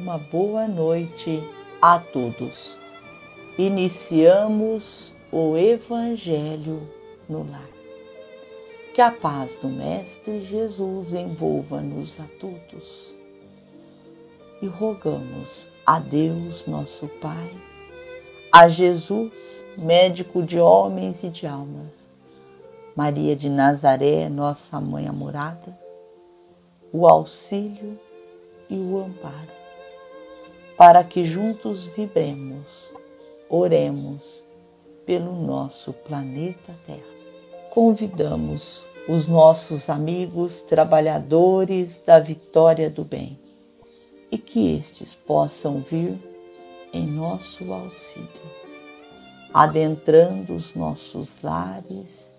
uma boa noite a todos. Iniciamos o Evangelho no lar. Que a paz do Mestre Jesus envolva-nos a todos. E rogamos a Deus, nosso Pai, a Jesus, médico de homens e de almas, Maria de Nazaré, nossa mãe amorada, o auxílio e o amparo, para que juntos vibremos, oremos pelo nosso planeta Terra. Convidamos os nossos amigos trabalhadores da vitória do bem e que estes possam vir em nosso auxílio, adentrando os nossos lares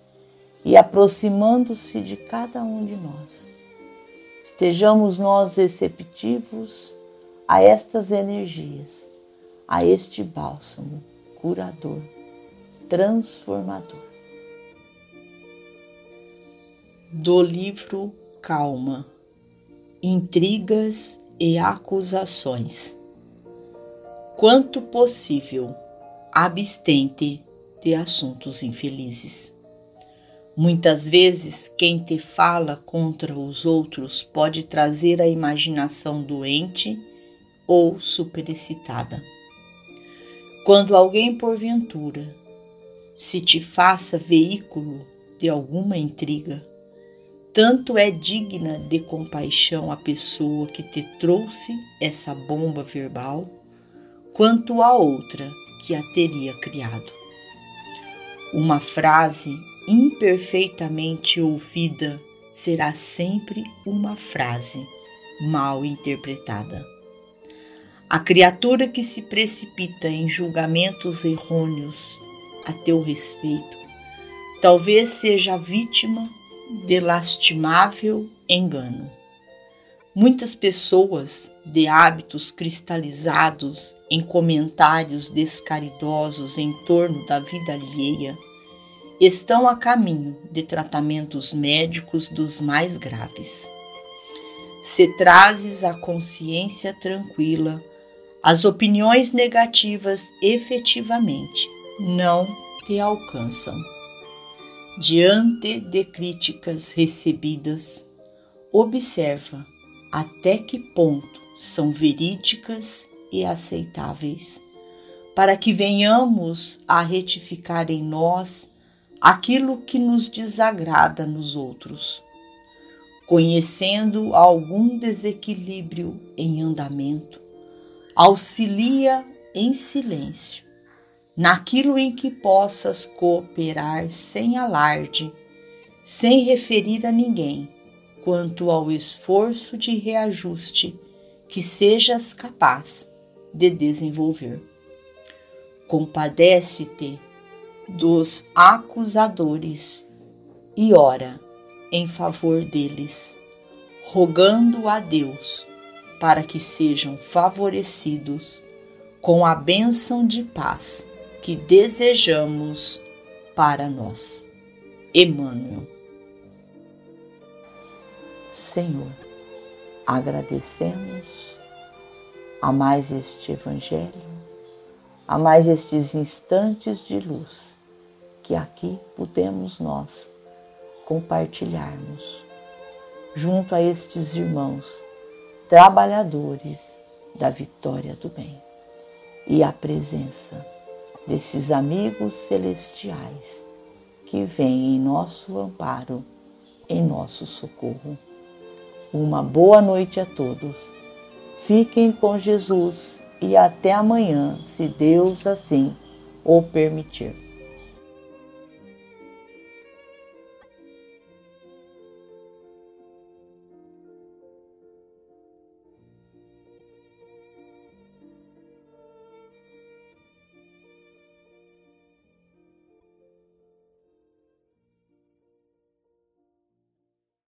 e aproximando-se de cada um de nós. Estejamos nós receptivos a estas energias, a este bálsamo curador, transformador. Do livro Calma, Intrigas e Acusações. Quanto possível, abstente de assuntos infelizes. Muitas vezes, quem te fala contra os outros pode trazer a imaginação doente ou superexcitada. Quando alguém, porventura, se te faça veículo de alguma intriga, tanto é digna de compaixão a pessoa que te trouxe essa bomba verbal, quanto a outra que a teria criado. Uma frase imperfeitamente ouvida será sempre uma frase mal interpretada. A criatura que se precipita em julgamentos errôneos a teu respeito talvez seja vítima de lastimável engano. Muitas pessoas de hábitos cristalizados em comentários descaridosos em torno da vida alheia estão a caminho de tratamentos médicos dos mais graves. Se trazes a consciência tranquila, as opiniões negativas efetivamente não te alcançam. Diante de críticas recebidas, observa até que ponto são verídicas e aceitáveis, para que venhamos a retificar em nós aquilo que nos desagrada nos outros. Conhecendo algum desequilíbrio em andamento, auxilia em silêncio, naquilo em que possas cooperar sem alarde, sem referir a ninguém quanto ao esforço de reajuste que sejas capaz de desenvolver. Compadece-te dos acusadores e ora em favor deles, rogando a Deus para que sejam favorecidos com a bênção de paz que desejamos para nós. Emmanuel. Senhor, agradecemos a mais este Evangelho, a mais estes instantes de luz que aqui podemos nós compartilharmos junto a estes irmãos trabalhadores da vitória do bem e a presença desses amigos celestiais que vêm em nosso amparo, em nosso socorro. Uma boa noite a todos. Fiquem com Jesus e até amanhã, se Deus assim o permitir.